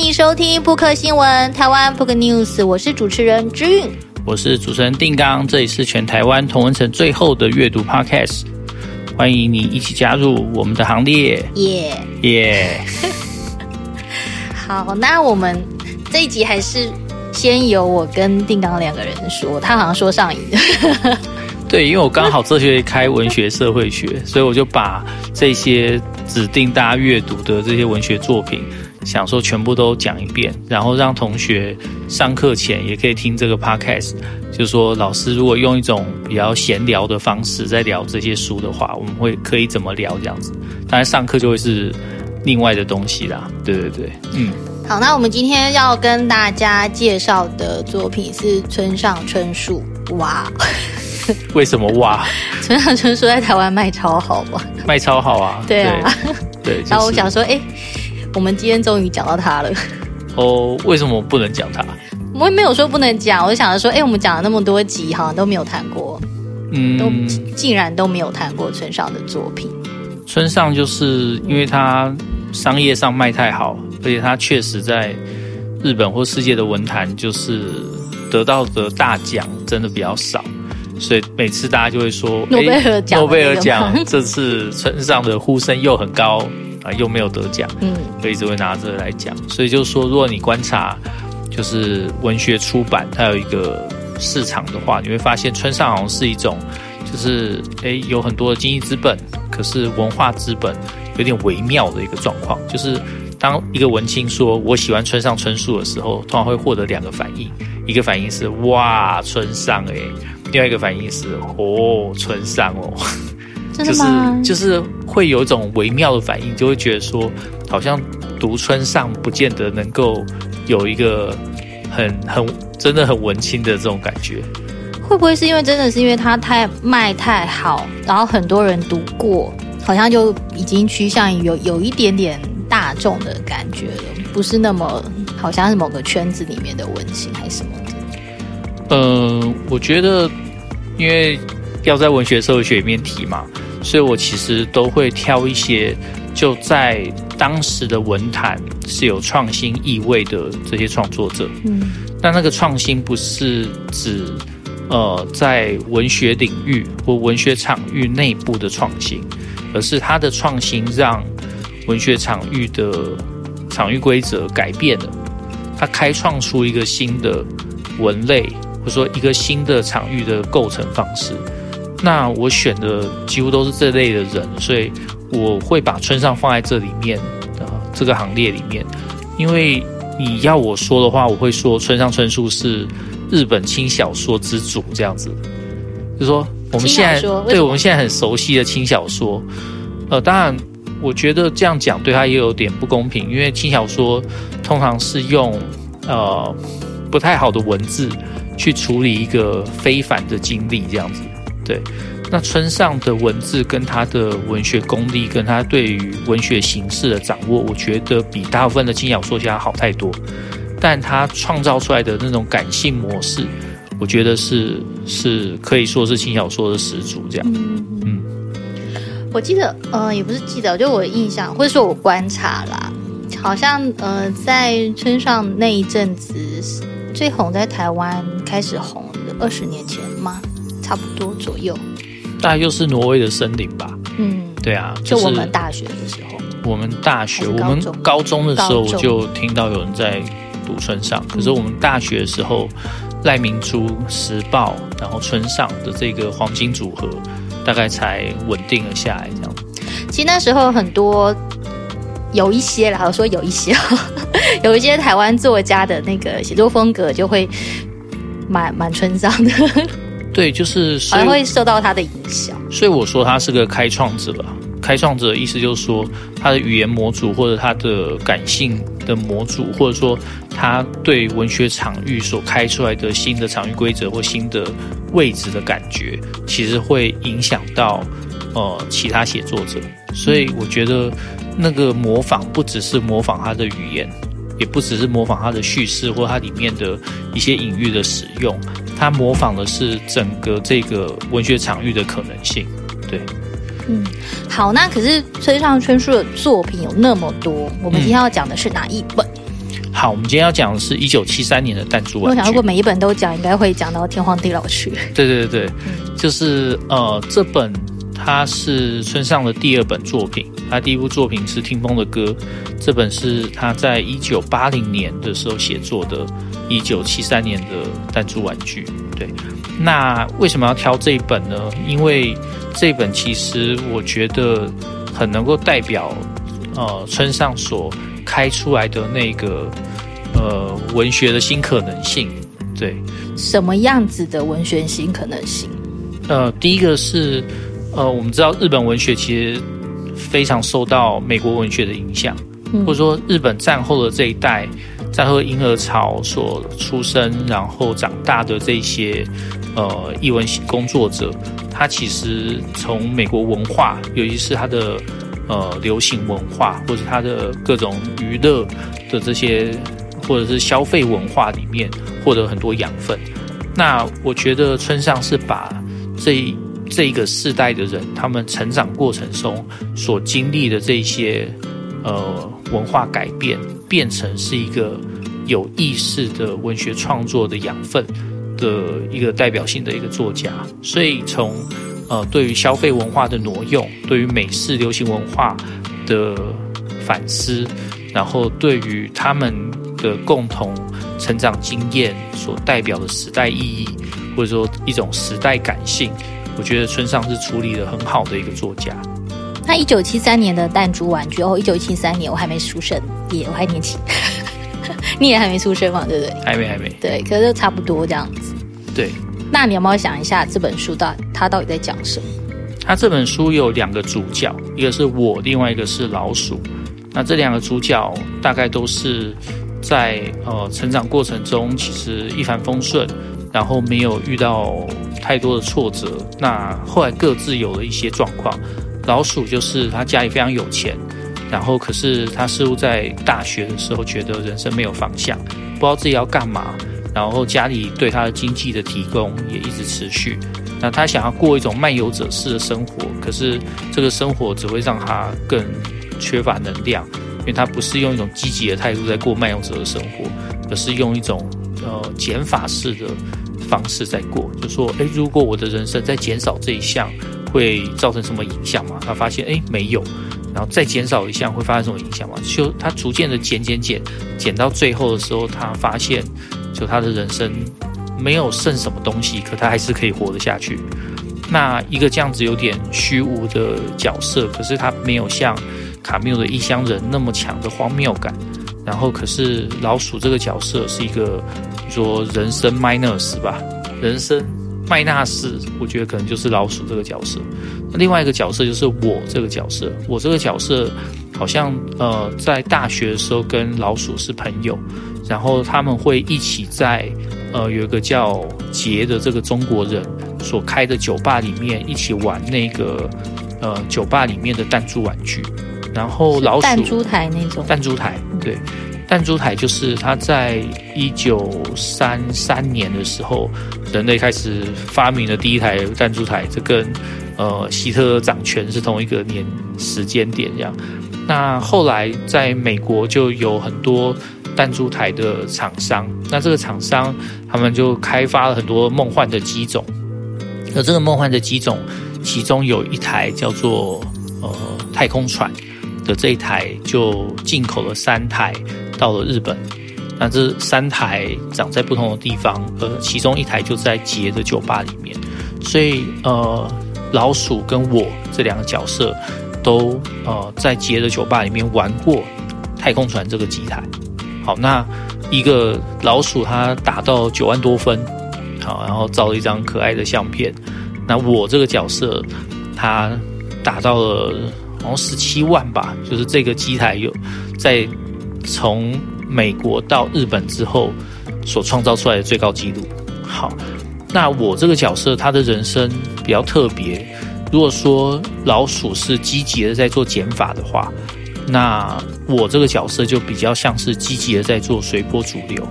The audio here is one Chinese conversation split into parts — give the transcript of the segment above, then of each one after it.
迎收听扑克新闻台湾扑克 News，我是主持人之韵，我是主持人定刚，这里是全台湾同文城最后的阅读 Podcast，欢迎你一起加入我们的行列，耶耶！好，那我们这一集还是先由我跟定刚两个人说，他好像说上瘾。对，因为我刚好这学期开文学社会学，所以我就把这些指定大家阅读的这些文学作品，想说全部都讲一遍，然后让同学上课前也可以听这个 podcast。就是说，老师如果用一种比较闲聊的方式在聊这些书的话，我们会可以怎么聊这样子？当然上课就会是另外的东西啦。对对对，嗯。好，那我们今天要跟大家介绍的作品是村上春树。哇！为什么哇？村上春树在台湾卖超好吗？卖超好啊！对啊，对。然后我想说，哎，我们今天终于讲到他了。哦，为什么我不能讲他？我也没有说不能讲，我就想着说，哎，我们讲了那么多集，好像都没有谈过，嗯，都竟然都没有谈过村上的作品。村上就是因为他商业上卖太好，而且他确实在日本或世界的文坛就是得到的大奖真的比较少。所以每次大家就会说，诺贝尔奖，诺贝尔奖这次村上的呼声又很高啊，又没有得奖，嗯，所以一直会拿这个来讲。所以就是说，如果你观察就是文学出版它有一个市场的话，你会发现村上好像是一种，就是诶有很多的经济资本，可是文化资本有点微妙的一个状况。就是当一个文青说我喜欢村上春树的时候，通常会获得两个反应，一个反应是哇村上诶。另外一个反应是哦，村上哦，就是就是会有一种微妙的反应，就会觉得说，好像读村上不见得能够有一个很很真的很文青的这种感觉。会不会是因为真的是因为它太卖太好，然后很多人读过，好像就已经趋向于有有一点点大众的感觉了，不是那么好像是某个圈子里面的文青还是什么的？嗯、呃，我觉得，因为要在文学社会学里面提嘛，所以我其实都会挑一些就在当时的文坛是有创新意味的这些创作者。嗯，但那个创新不是指呃在文学领域或文学场域内部的创新，而是他的创新让文学场域的场域规则改变了，他开创出一个新的文类。或者说一个新的场域的构成方式，那我选的几乎都是这类的人，所以我会把村上放在这里面，呃，这个行列里面。因为你要我说的话，我会说村上春树是日本轻小说之祖，这样子。就是说我们现在对我们现在很熟悉的轻小说，呃，当然我觉得这样讲对他也有点不公平，因为轻小说通常是用呃不太好的文字。去处理一个非凡的经历，这样子，对。那村上的文字跟他的文学功力，跟他对于文学形式的掌握，我觉得比大部分的轻小说家好太多。但他创造出来的那种感性模式，我觉得是是可以说是轻小说的始祖。这样，嗯，嗯，我记得，呃，也不是记得，就我印象，或者说我观察啦，好像，呃，在村上那一阵子。最红在台湾开始红的二十年前吗？差不多左右，大概就是挪威的森林吧。嗯，对啊，就我们大学的时候，我们大学我们高中的时候我就听到有人在读村上，可是我们大学的时候，赖明珠、时报，然后村上的这个黄金组合，大概才稳定了下来。这样，其实那时候很多。有一些啦，我说有一些，有一些台湾作家的那个写作风格就会蛮蛮村上的，对，就是还会受到他的影响。所以我说他是个开创者，开创者的意思就是说他的语言模组或者他的感性的模组，或者说他对文学场域所开出来的新的场域规则或新的位置的感觉，其实会影响到呃其他写作者。所以我觉得。那个模仿不只是模仿他的语言，也不只是模仿它的叙事或它里面的一些隐喻的使用，它模仿的是整个这个文学场域的可能性。对，嗯，好，那可是村上春树的作品有那么多，我们今天要讲的是哪一本？嗯、好，我们今天要讲的是一九七三年的弹珠玩具。我想，如果每一本都讲，应该会讲到天荒地老去。对对对，嗯、就是呃，这本它是村上的第二本作品，他第一部作品是《听风的歌》，这本是他在一九八零年的时候写作的，一九七三年的弹珠玩具。对，那为什么要挑这一本呢？因为这本其实我觉得很能够代表呃村上所开出来的那个呃文学的新可能性。对，什么样子的文学新可能性？呃，第一个是呃，我们知道日本文学其实非常受到美国文学的影响，嗯、或者说日本战后的这一代。战后婴儿潮所出生，然后长大的这些呃译文工作者，他其实从美国文化，尤其是他的呃流行文化，或者他的各种娱乐的这些，或者是消费文化里面获得很多养分。那我觉得村上是把这这一个世代的人，他们成长过程中所经历的这些呃文化改变。变成是一个有意识的文学创作的养分的一个代表性的一个作家，所以从呃对于消费文化的挪用，对于美式流行文化的反思，然后对于他们的共同成长经验所代表的时代意义，或者说一种时代感性，我觉得村上是处理的很好的一个作家。那一九七三年的弹珠玩具哦，一九七三年我还没出生，也我还年轻，你也还没出生嘛，对不对？还没，还没。对，可是都差不多这样子。对。那你有没有想一下这本书到它到底在讲什么？它这本书有两个主角，一个是我，另外一个是老鼠。那这两个主角大概都是在呃成长过程中其实一帆风顺，然后没有遇到太多的挫折。那后来各自有了一些状况。老鼠就是他家里非常有钱，然后可是他似乎在大学的时候觉得人生没有方向，不知道自己要干嘛，然后家里对他的经济的提供也一直持续。那他想要过一种漫游者式的生活，可是这个生活只会让他更缺乏能量，因为他不是用一种积极的态度在过漫游者的生活，而是用一种呃减法式的方式在过。就说，诶，如果我的人生在减少这一项。会造成什么影响吗？他发现哎没有，然后再减少一项会发生什么影响吗？就他逐渐的减减减，减到最后的时候，他发现就他的人生没有剩什么东西，可他还是可以活得下去。那一个这样子有点虚无的角色，可是他没有像卡缪的异乡人那么强的荒谬感。然后可是老鼠这个角色是一个说人生 minus 吧，人生。麦纳斯，我觉得可能就是老鼠这个角色。那另外一个角色就是我这个角色。我这个角色好像呃，在大学的时候跟老鼠是朋友，然后他们会一起在呃有一个叫杰的这个中国人所开的酒吧里面一起玩那个呃酒吧里面的弹珠玩具。然后老鼠弹珠台那种弹珠台，对。弹珠台就是他在一九三三年的时候，人类开始发明了第一台弹珠台，这跟呃希特勒掌权是同一个年时间点这样。那后来在美国就有很多弹珠台的厂商，那这个厂商他们就开发了很多梦幻的机种，而这个梦幻的机种，其中有一台叫做呃太空船的这一台，就进口了三台。到了日本，那这三台长在不同的地方，呃，其中一台就在杰的酒吧里面，所以呃，老鼠跟我这两个角色都呃在杰的酒吧里面玩过太空船这个机台。好，那一个老鼠他打到九万多分，好，然后照了一张可爱的相片。那我这个角色他打到了好像十七万吧，就是这个机台有在。从美国到日本之后，所创造出来的最高纪录。好，那我这个角色他的人生比较特别。如果说老鼠是积极的在做减法的话，那我这个角色就比较像是积极的在做随波逐流。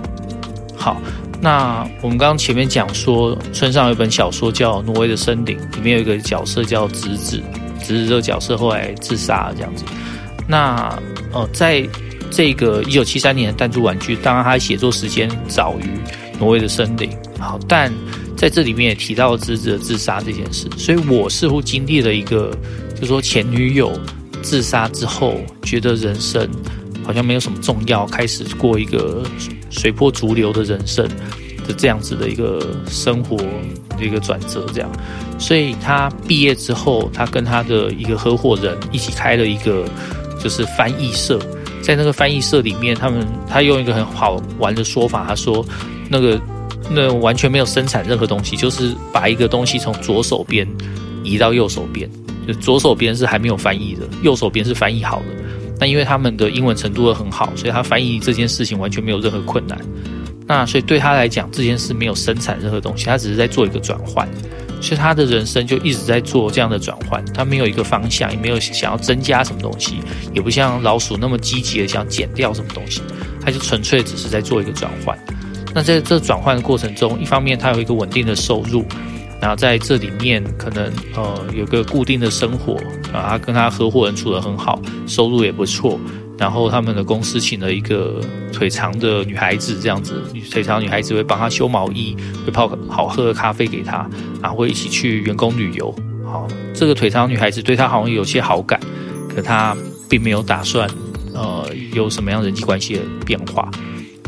好，那我们刚刚前面讲说，村上有一本小说叫《挪威的森林》，里面有一个角色叫直子，直子这个角色后来自杀这样子。那呃，在这个一九七三年的弹珠玩具，当然他写作时间早于挪威的森林。好，但在这里面也提到了侄子的自杀这件事，所以我似乎经历了一个，就是说前女友自杀之后，觉得人生好像没有什么重要，开始过一个随波逐流的人生的这样子的一个生活的一个转折，这样。所以他毕业之后，他跟他的一个合伙人一起开了一个就是翻译社，在那个翻译社里面，他们他用一个很好玩的说法，他说那个那完全没有生产任何东西，就是把一个东西从左手边移到右手边，就左手边是还没有翻译的，右手边是翻译好的。那因为他们的英文程度都很好，所以他翻译这件事情完全没有任何困难。那所以对他来讲，这件事没有生产任何东西，他只是在做一个转换。所以他的人生就一直在做这样的转换，他没有一个方向，也没有想要增加什么东西，也不像老鼠那么积极的想减掉什么东西，他就纯粹只是在做一个转换。那在这转换的过程中，一方面他有一个稳定的收入，然后在这里面可能呃有个固定的生活啊，跟他合伙人处得很好，收入也不错。然后他们的公司请了一个腿长的女孩子，这样子，腿长女孩子会帮他修毛衣，会泡好喝的咖啡给他，啊，会一起去员工旅游。好，这个腿长女孩子对他好像有些好感，可他并没有打算，呃，有什么样人际关系的变化。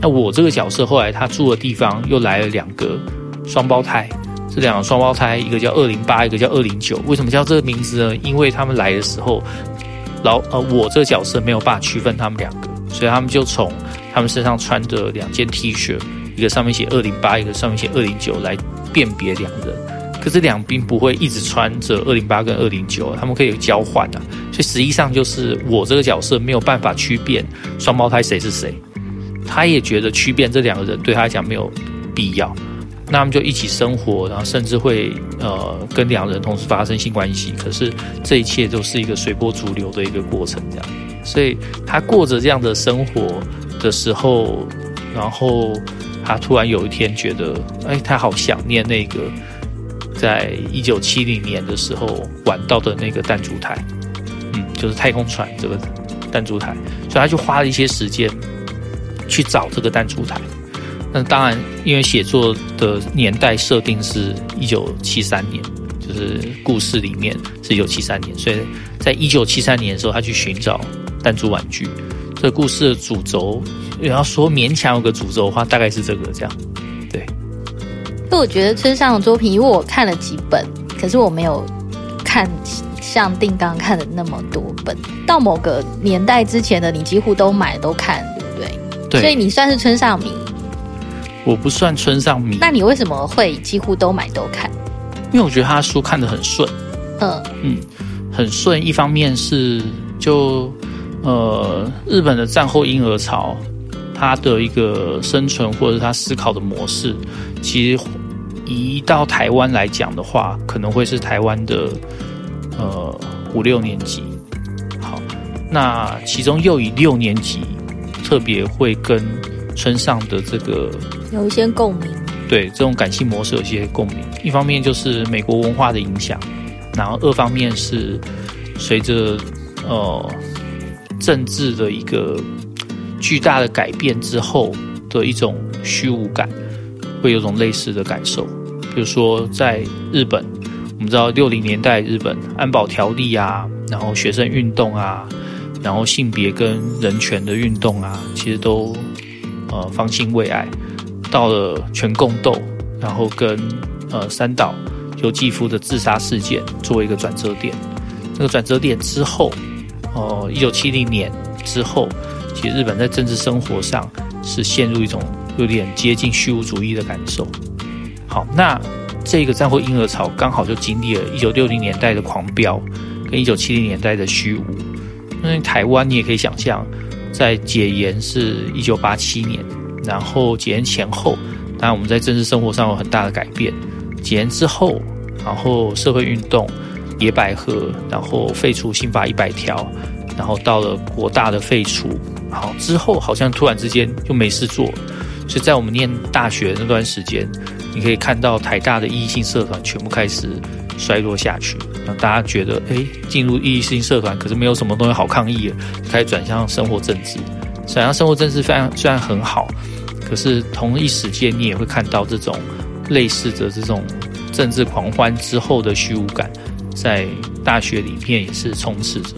那我这个角色后来他住的地方又来了两个双胞胎，这两个双胞胎，一个叫二零八，一个叫二零九。为什么叫这个名字呢？因为他们来的时候。然后呃，我这个角色没有办法区分他们两个，所以他们就从他们身上穿的两件 T 恤，一个上面写二零八，一个上面写二零九来辨别两人。可是两兵不会一直穿着二零八跟二零九，他们可以交换啊。所以实际上就是我这个角色没有办法区辨双胞胎谁是谁，他也觉得区辨这两个人对他来讲没有必要。那他们就一起生活，然后甚至会呃跟两人同时发生性关系。可是这一切都是一个随波逐流的一个过程，这样。所以他过着这样的生活的时候，然后他突然有一天觉得，哎，他好想念那个在一九七零年的时候玩到的那个弹珠台，嗯，就是太空船这个弹珠台。所以他就花了一些时间去找这个弹珠台。那当然，因为写作的年代设定是一九七三年，就是故事里面是一九七三年，所以在一九七三年的时候，他去寻找弹珠玩具。这故事的主轴，然后说勉强有个主轴的话，大概是这个这样。对。那我觉得村上的作品，因为我看了几本，可是我没有看像定刚看的那么多本。到某个年代之前的，你几乎都买都看，对不对？对。所以你算是村上迷。我不算村上迷，那你为什么会几乎都买都看？因为我觉得他的书看得很顺，嗯嗯，很顺。一方面是就呃日本的战后婴儿潮，他的一个生存或者他思考的模式，其实移到台湾来讲的话，可能会是台湾的呃五六年级。好，那其中又以六年级特别会跟村上的这个。有一些共鸣，对这种感性模式有些共鸣。一方面就是美国文化的影响，然后二方面是随着呃政治的一个巨大的改变之后的一种虚无感，会有种类似的感受。比如说在日本，我们知道六零年代日本安保条例啊，然后学生运动啊，然后性别跟人权的运动啊，其实都呃方兴未艾。到了全共斗，然后跟呃三岛由纪夫的自杀事件作为一个转折点。这个转折点之后，哦、呃，一九七零年之后，其实日本在政治生活上是陷入一种有点接近虚无主义的感受。好，那这个战后婴儿潮刚好就经历了一九六零年代的狂飙，跟一九七零年代的虚无。因为台湾你也可以想象，在解严是一九八七年。然后解严前后，当然我们在政治生活上有很大的改变。解严之后，然后社会运动、野百合，然后废除刑法一百条，然后到了国大的废除，好之后好像突然之间就没事做。所以在我们念大学那段时间，你可以看到台大的异性社团全部开始衰落下去，让大家觉得，哎，进入异议性社团可是没有什么东西好抗议了，开始转向生活政治。转向生活政治非常虽然很好，可是同一时间你也会看到这种类似的这种政治狂欢之后的虚无感，在大学里面也是充斥着。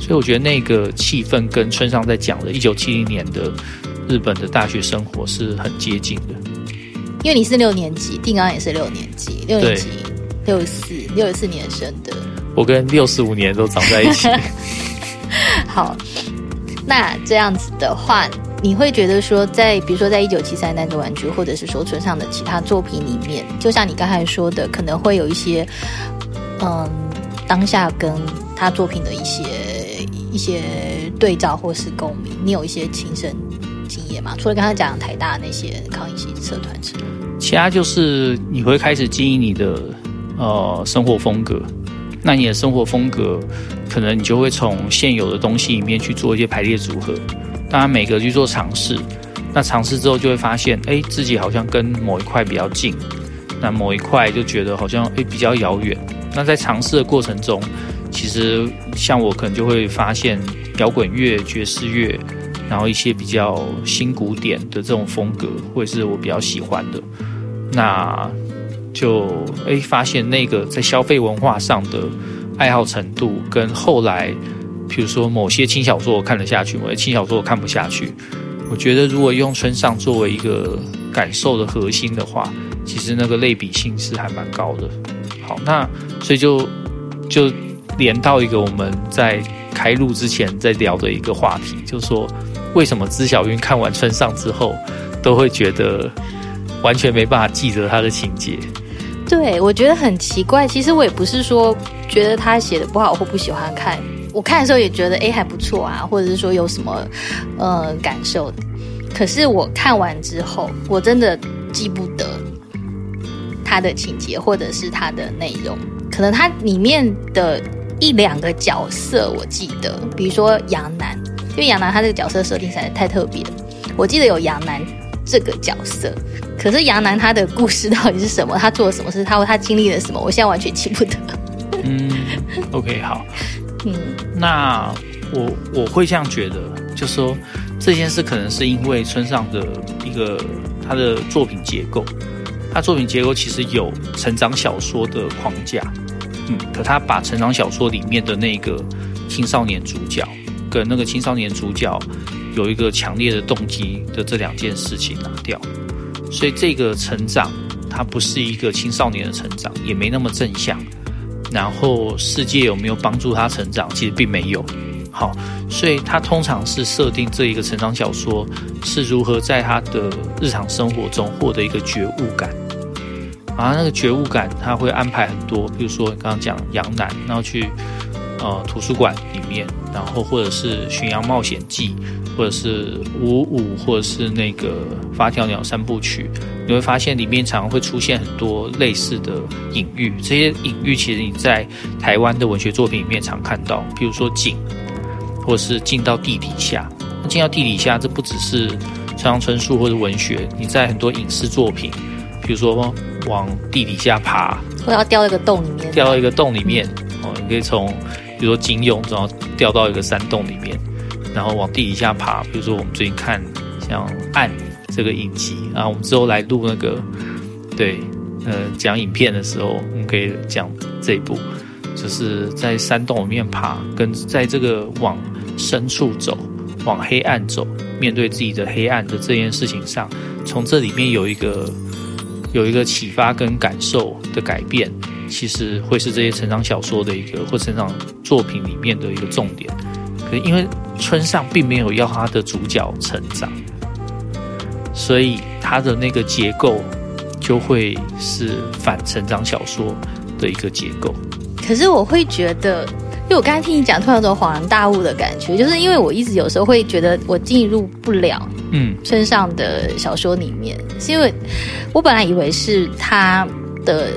所以我觉得那个气氛跟村上在讲的1970年的日本的大学生活是很接近的。因为你是六年级，定刚也是六年级，六年级六十四六四年生的。我跟六四五年都长在一起。好，那这样子的话，你会觉得说在，在比如说在一九七三弹珠玩具，或者是说村上的其他作品里面，就像你刚才说的，可能会有一些，嗯，当下跟他作品的一些一些对照或是共鸣，你有一些亲身经验吗？除了刚才讲台大那些抗议系社团之外，其他就是你会开始经营你的呃生活风格。那你的生活风格，可能你就会从现有的东西里面去做一些排列组合，当然每个去做尝试，那尝试之后就会发现，哎，自己好像跟某一块比较近，那某一块就觉得好像哎比较遥远。那在尝试的过程中，其实像我可能就会发现摇滚乐、爵士乐，然后一些比较新古典的这种风格，会是我比较喜欢的。那。就诶发现那个在消费文化上的爱好程度，跟后来，比如说某些轻小说我看得下去，某些轻小说我看不下去。我觉得如果用村上作为一个感受的核心的话，其实那个类比性是还蛮高的。好，那所以就就连到一个我们在开录之前在聊的一个话题，就是说为什么知晓云看完村上之后都会觉得完全没办法记得他的情节。对，我觉得很奇怪。其实我也不是说觉得他写的不好或不喜欢看，我看的时候也觉得诶还不错啊，或者是说有什么呃感受。可是我看完之后，我真的记不得他的情节或者是他的内容。可能他里面的一两个角色我记得，比如说杨楠，因为杨楠他这个角色设定实在太特别了。我记得有杨楠这个角色。可是杨楠他的故事到底是什么？他做了什么事？他他经历了什么？我现在完全记不得。嗯，OK，好。嗯，那我我会这样觉得，就说这件事可能是因为村上的一个他的作品结构，他作品结构其实有成长小说的框架，嗯，可他把成长小说里面的那个青少年主角跟那个青少年主角有一个强烈的动机的这两件事情拿掉。所以这个成长，它不是一个青少年的成长，也没那么正向。然后世界有没有帮助他成长？其实并没有。好，所以他通常是设定这一个成长小说是如何在他的日常生活中获得一个觉悟感。啊，那个觉悟感他会安排很多，比如说刚刚讲杨楠，然后去呃图书馆面，然后或者是《巡洋冒险记》。或者是五五，或者是那个发条鸟三部曲，你会发现里面常常会出现很多类似的隐喻。这些隐喻其实你在台湾的文学作品里面常看到，比如说井，或者是进到地底下。那进到地底下，这不只是村上春树或者文学，你在很多影视作品，比如说往地底下爬，或要掉一个洞里面，掉到一个洞里面哦，你可以从比如说金庸，然后掉到一个山洞里面。然后往地底下爬，比如说我们最近看像《暗》这个影集啊，我们之后来录那个，对，呃，讲影片的时候，我们可以讲这一部，就是在山洞里面爬，跟在这个往深处走、往黑暗走，面对自己的黑暗的这件事情上，从这里面有一个有一个启发跟感受的改变，其实会是这些成长小说的一个或成长作品里面的一个重点。可因为村上并没有要他的主角成长，所以他的那个结构就会是反成长小说的一个结构。可是我会觉得，因为我刚才听你讲，突然有种恍然大悟的感觉，就是因为我一直有时候会觉得我进入不了嗯村上的小说里面，嗯、是因为我本来以为是他的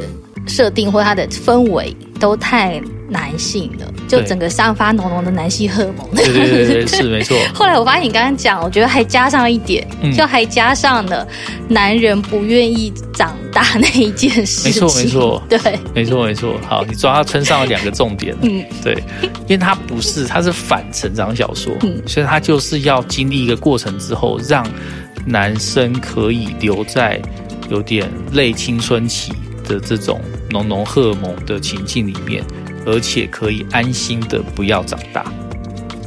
设定或它的氛围都太男性了，就整个散发浓浓的男性荷尔蒙。对对对 对，是没错。后来我发现你刚刚讲，我觉得还加上一点，嗯、就还加上了男人不愿意长大那一件事情。没错没错，对，没错没错。好，你抓他村上了两个重点。嗯，对，因为他不是，他是反成长小说，嗯，所以他就是要经历一个过程之后，让男生可以留在有点类青春期的这种浓浓荷尔蒙的情境里面。而且可以安心的不要长大，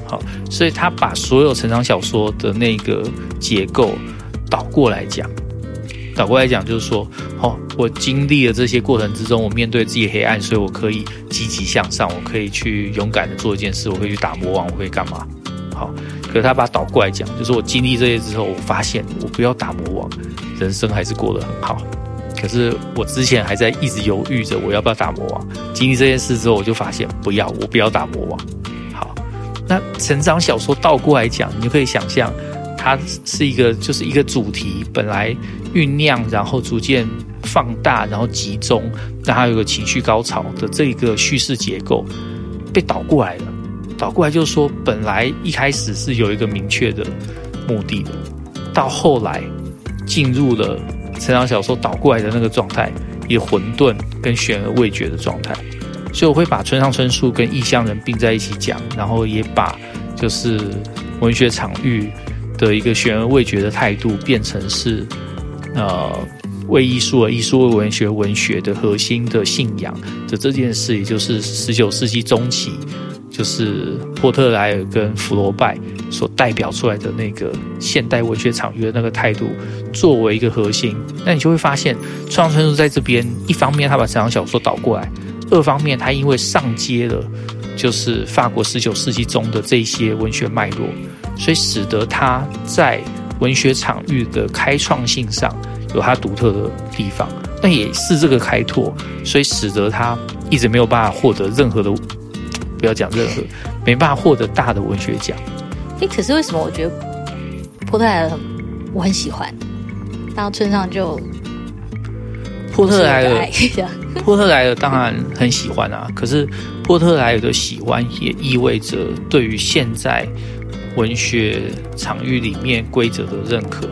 好，所以他把所有成长小说的那个结构倒过来讲，倒过来讲就是说，哦，我经历了这些过程之中，我面对自己黑暗，所以我可以积极向上，我可以去勇敢的做一件事，我可以去打魔王，我可以干嘛？好，可是他把倒过来讲，就是我经历这些之后，我发现我不要打魔王，人生还是过得很好。可是我之前还在一直犹豫着我要不要打魔王。经历这件事之后，我就发现不要，我不要打魔王。好，那成长小说倒过来讲，你就可以想象，它是一个就是一个主题本来酝酿，然后逐渐放大，然后集中，让它有个情绪高潮的这一个叙事结构被倒过来了。倒过来就是说，本来一开始是有一个明确的目的的，到后来进入了。成长小说倒过来的那个状态，也混沌跟悬而未决的状态，所以我会把村上春树跟异乡人并在一起讲，然后也把就是文学场域的一个悬而未决的态度，变成是呃为艺术而艺术，为文学文学的核心的信仰的这件事，也就是十九世纪中期。就是波特莱尔跟福楼拜所代表出来的那个现代文学场域的那个态度，作为一个核心，那你就会发现，村上春树在这边，一方面他把成长小说倒过来，二方面他因为上接了就是法国十九世纪中的这些文学脉络，所以使得他在文学场域的开创性上有他独特的地方。那也是这个开拓，所以使得他一直没有办法获得任何的。不要讲任何，没办法获得大的文学奖。哎，可是为什么我觉得波特莱尔我很喜欢，然后村上就波特莱尔，波特莱尔当然很喜欢啊。可是波特莱尔的喜欢也意味着对于现在文学场域里面规则的认可，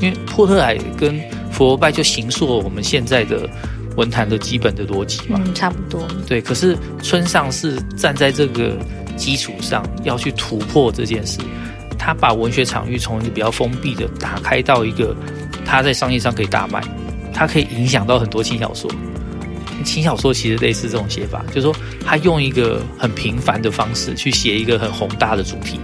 因为波特莱尔跟福楼拜就形塑了我们现在的。文坛的基本的逻辑嘛，嗯，差不多。对，可是村上是站在这个基础上要去突破这件事，他把文学场域从一个比较封闭的打开到一个他在商业上可以大卖，他可以影响到很多轻小说。轻小说其实类似这种写法，就是说他用一个很平凡的方式去写一个很宏大的主题。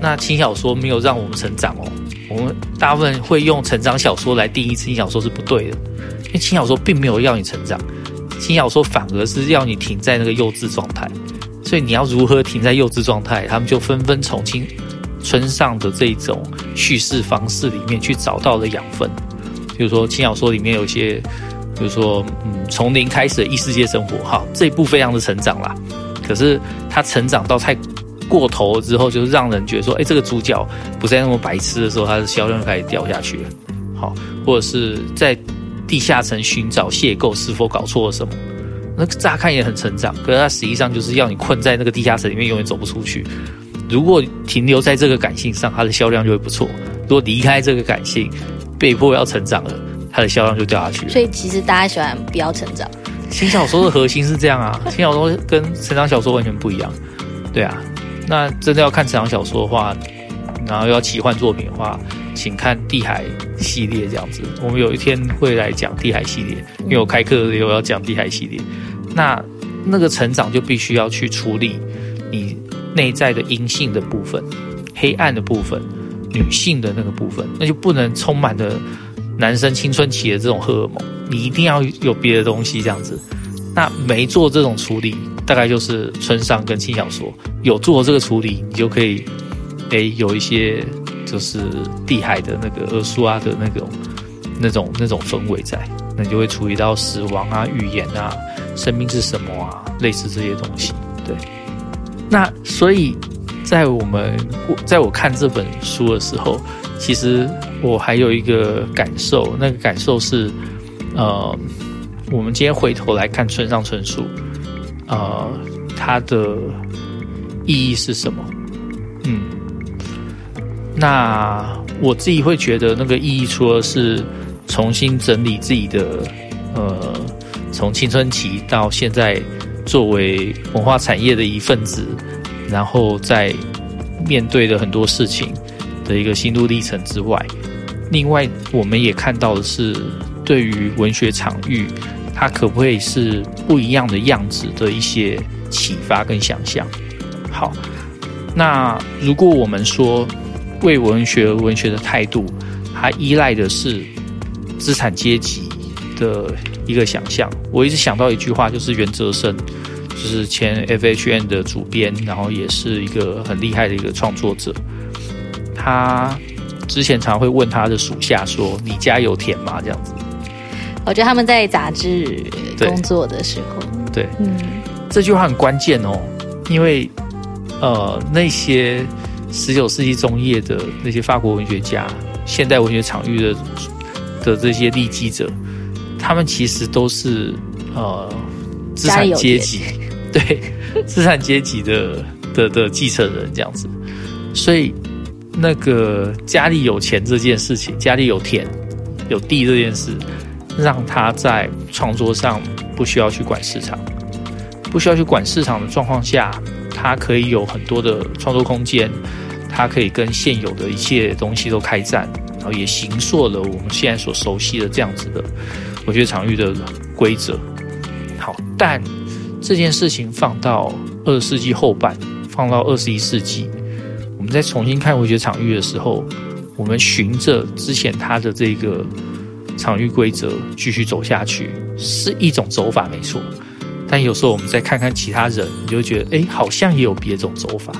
那轻小说没有让我们成长哦，我们大部分会用成长小说来定义轻小说是不对的。因为轻小说并没有要你成长，轻小说反而是要你停在那个幼稚状态，所以你要如何停在幼稚状态？他们就纷纷从轻村上的这种叙事方式里面去找到了养分。比如说轻小说里面有一些，比如说嗯，从零开始的异世界生活，好，这一部非常的成长啦。可是他成长到太过头了之后，就是让人觉得说，哎，这个主角不再那么白痴的时候，他的销量就开始掉下去了。好，或者是在。地下城寻找邂逅，是否搞错了什么？那乍看也很成长，可是它实际上就是要你困在那个地下城里面，永远走不出去。如果停留在这个感性上，它的销量就会不错；如果离开这个感性，被迫要成长了，它的销量就掉下去了。所以其实大家喜欢不要成长。轻小说的核心是这样啊，轻小说跟成长小说完全不一样。对啊，那真的要看成长小说的话，然后要奇幻作品的话。请看《地海》系列这样子，我们有一天会来讲《地海》系列，因为我开课也有要讲《地海》系列。那那个成长就必须要去处理你内在的阴性的部分、黑暗的部分、女性的那个部分，那就不能充满了男生青春期的这种荷尔蒙，你一定要有别的东西这样子。那没做这种处理，大概就是村上跟轻小说有做这个处理，你就可以诶有一些。就是地海的那个儿书啊的那种、那种、那种氛围在，那你就会处理到死亡啊、预言啊、生命是什么啊，类似这些东西。对，那所以在我们在我看这本书的时候，其实我还有一个感受，那个感受是，呃，我们今天回头来看村上春树，呃，它的意义是什么？那我自己会觉得那个意义，除了是重新整理自己的，呃，从青春期到现在作为文化产业的一份子，然后在面对的很多事情的一个心路历程之外，另外我们也看到的是，对于文学场域，它可不可以是不一样的样子的一些启发跟想象？好，那如果我们说为文学而文学的态度，它依赖的是资产阶级的一个想象。我一直想到一句话，就是袁哲生，就是前 FHN 的主编，然后也是一个很厉害的一个创作者。他之前常会问他的属下说：“你家有田吗？”这样子。我觉得他们在杂志工作的时候，对，对嗯，这句话很关键哦，因为呃，那些十九世纪中叶的那些法国文学家、现代文学场域的的这些立基者，他们其实都是呃资产阶级，对，资产阶级的的的继承人这样子，所以那个家里有钱这件事情，家里有田有地这件事。让他在创作上不需要去管市场，不需要去管市场的状况下，他可以有很多的创作空间，它可以跟现有的一切东西都开战，然后也形塑了我们现在所熟悉的这样子的文学场域的规则。好，但这件事情放到二十世纪后半，放到二十一世纪，我们再重新看文学场域的时候，我们循着之前他的这个。场域规则继续走下去是一种走法，没错。但有时候我们再看看其他人，你就会觉得，哎，好像也有别种走法。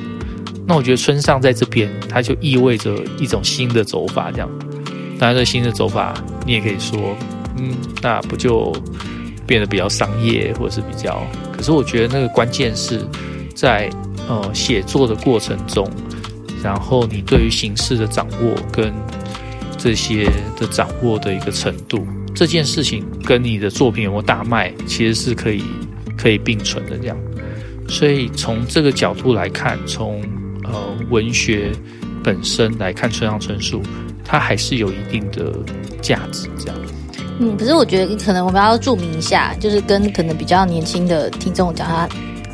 那我觉得村上在这边，它就意味着一种新的走法，这样。当然，这新的走法，你也可以说，嗯，那不就变得比较商业，或者是比较……可是我觉得那个关键是在呃写作的过程中，然后你对于形式的掌握跟。这些的掌握的一个程度，这件事情跟你的作品有没有大卖，其实是可以可以并存的这样。所以从这个角度来看，从呃文学本身来看，村上春树它还是有一定的价值这样。嗯，可是我觉得可能我们要注明一下，就是跟可能比较年轻的听众讲，他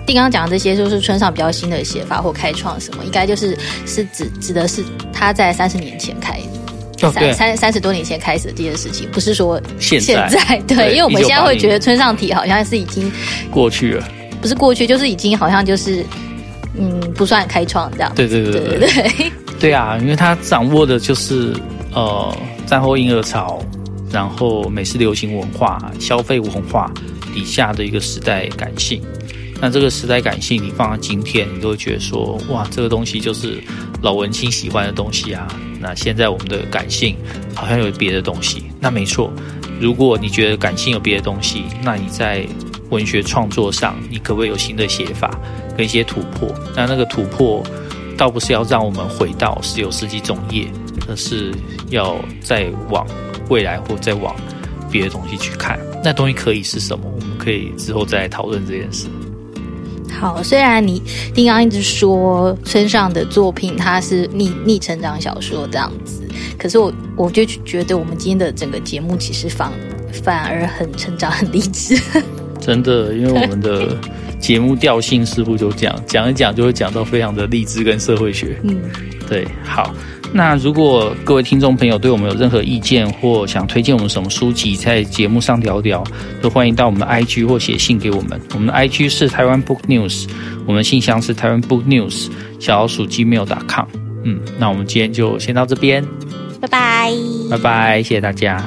丁刚刚讲的这些，就是村上比较新的写法或开创什么，应该就是是指指的是他在三十年前开的。三三三十多年前开始的这件事情，不是说现在，对，因为我们现在会觉得村上体好像是已经过去了，不是过去，就是已经好像就是嗯，不算开创这样。对对对对。对对，啊，因为他掌握的就是呃战后婴儿潮，然后美式流行文化、消费文化底下的一个时代感性。那这个时代感性，你放到今天，你都会觉得说，哇，这个东西就是老文青喜欢的东西啊。那现在我们的感性好像有别的东西。那没错，如果你觉得感性有别的东西，那你在文学创作上，你可不可以有新的写法跟一些突破？那那个突破，倒不是要让我们回到十九世纪中叶，而是要再往未来或再往别的东西去看。那东西可以是什么？我们可以之后再讨论这件事。好，虽然你丁刚一直说村上的作品它是逆逆成长小说这样子，可是我我就觉得我们今天的整个节目其实反反而很成长很励志。真的，因为我们的节目调性似乎就这样，讲一讲就会讲到非常的励志跟社会学。嗯，对，好。那如果各位听众朋友对我们有任何意见，或想推荐我们什么书籍，在节目上聊聊，都欢迎到我们的 IG 或写信给我们。我们的 IG 是台湾 Book News，我们的信箱是台湾 Book News 小老鼠 gmail.com。嗯，那我们今天就先到这边，拜拜，拜拜，谢谢大家。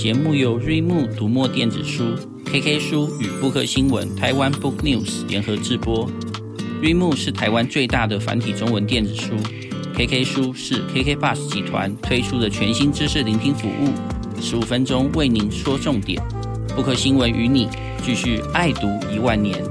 节目由瑞木读墨电子书、KK 书与布克新闻台湾 Book News 联合制播。rimoo 是台湾最大的繁体中文电子书，KK 书是 KKBus 集团推出的全新知识聆听服务，十五分钟为您说重点。布克新闻与你继续爱读一万年。